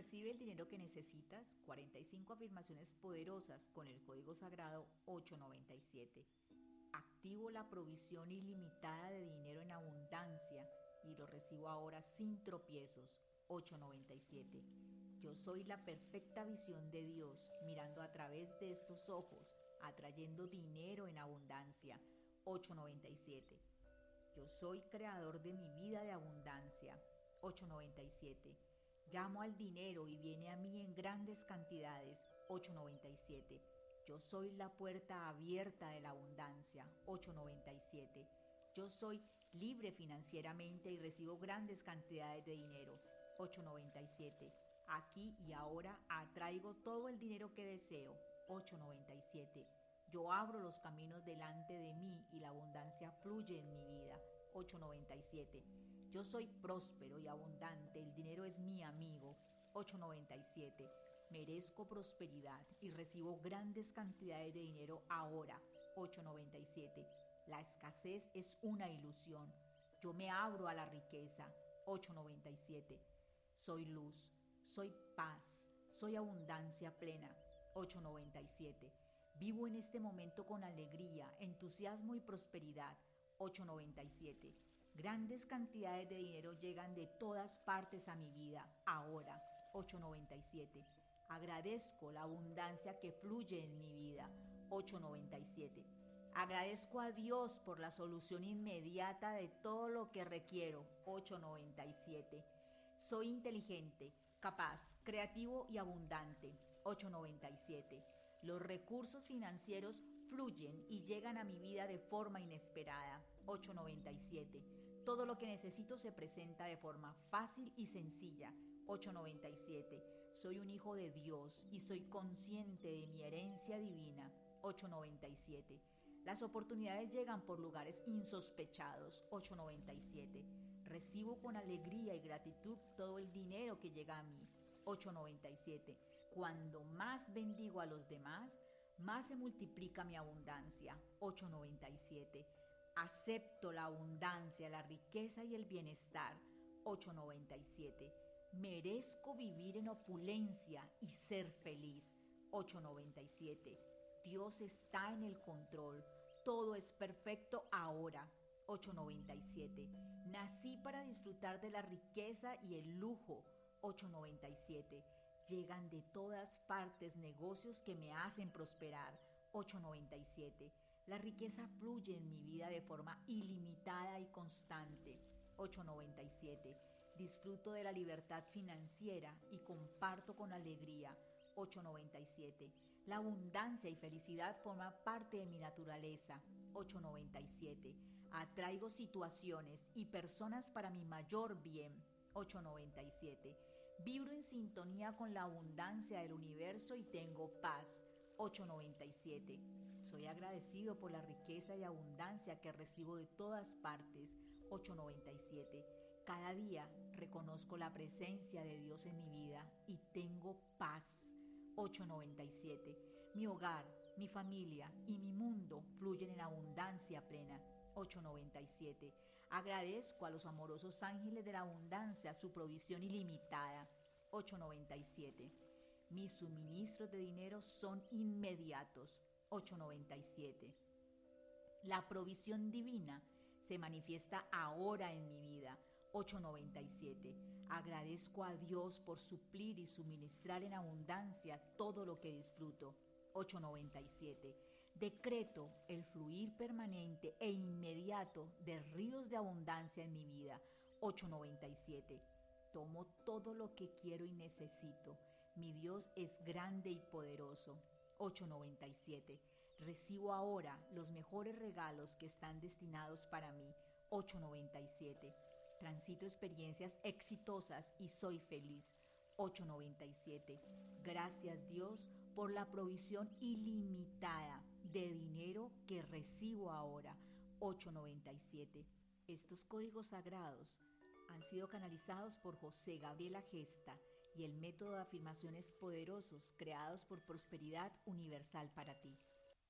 Recibe el dinero que necesitas, 45 afirmaciones poderosas con el código sagrado 897. Activo la provisión ilimitada de dinero en abundancia y lo recibo ahora sin tropiezos 897. Yo soy la perfecta visión de Dios mirando a través de estos ojos, atrayendo dinero en abundancia 897. Yo soy creador de mi vida de abundancia 897. Llamo al dinero y viene a mí en grandes cantidades. 897. Yo soy la puerta abierta de la abundancia. 897. Yo soy libre financieramente y recibo grandes cantidades de dinero. 897. Aquí y ahora atraigo todo el dinero que deseo. 897. Yo abro los caminos delante de mí y la abundancia fluye en mi vida. 897. Yo soy próspero y abundante, el dinero es mi amigo. 897. Merezco prosperidad y recibo grandes cantidades de dinero ahora. 897. La escasez es una ilusión. Yo me abro a la riqueza. 897. Soy luz, soy paz, soy abundancia plena. 897. Vivo en este momento con alegría, entusiasmo y prosperidad. 897. Grandes cantidades de dinero llegan de todas partes a mi vida. Ahora, 897. Agradezco la abundancia que fluye en mi vida. 897. Agradezco a Dios por la solución inmediata de todo lo que requiero. 897. Soy inteligente, capaz, creativo y abundante. 897. Los recursos financieros fluyen y llegan a mi vida de forma inesperada. 897. Todo lo que necesito se presenta de forma fácil y sencilla. 897. Soy un hijo de Dios y soy consciente de mi herencia divina. 897. Las oportunidades llegan por lugares insospechados. 897. Recibo con alegría y gratitud todo el dinero que llega a mí. 897. Cuando más bendigo a los demás, más se multiplica mi abundancia. 897. Acepto la abundancia, la riqueza y el bienestar. 897. Merezco vivir en opulencia y ser feliz. 897. Dios está en el control. Todo es perfecto ahora. 897. Nací para disfrutar de la riqueza y el lujo. 897. Llegan de todas partes negocios que me hacen prosperar. 897. La riqueza fluye en mi vida de forma ilimitada y constante. 897. Disfruto de la libertad financiera y comparto con alegría. 897. La abundancia y felicidad forman parte de mi naturaleza. 897. Atraigo situaciones y personas para mi mayor bien. 897. Vibro en sintonía con la abundancia del universo y tengo paz. 897. Soy agradecido por la riqueza y abundancia que recibo de todas partes. 897. Cada día reconozco la presencia de Dios en mi vida y tengo paz. 897. Mi hogar, mi familia y mi mundo fluyen en abundancia plena. 897. Agradezco a los amorosos ángeles de la abundancia su provisión ilimitada. 897. Mis suministros de dinero son inmediatos. 897. La provisión divina se manifiesta ahora en mi vida. 897. Agradezco a Dios por suplir y suministrar en abundancia todo lo que disfruto. 897. Decreto el fluir permanente e inmediato de ríos de abundancia en mi vida. 897. Tomo todo lo que quiero y necesito. Mi Dios es grande y poderoso. 897. Recibo ahora los mejores regalos que están destinados para mí. 897. Transito experiencias exitosas y soy feliz. 897. Gracias Dios por la provisión ilimitada de dinero que recibo ahora. 897. Estos códigos sagrados han sido canalizados por José Gabriela Gesta y el método de afirmaciones poderosos creados por Prosperidad Universal para ti.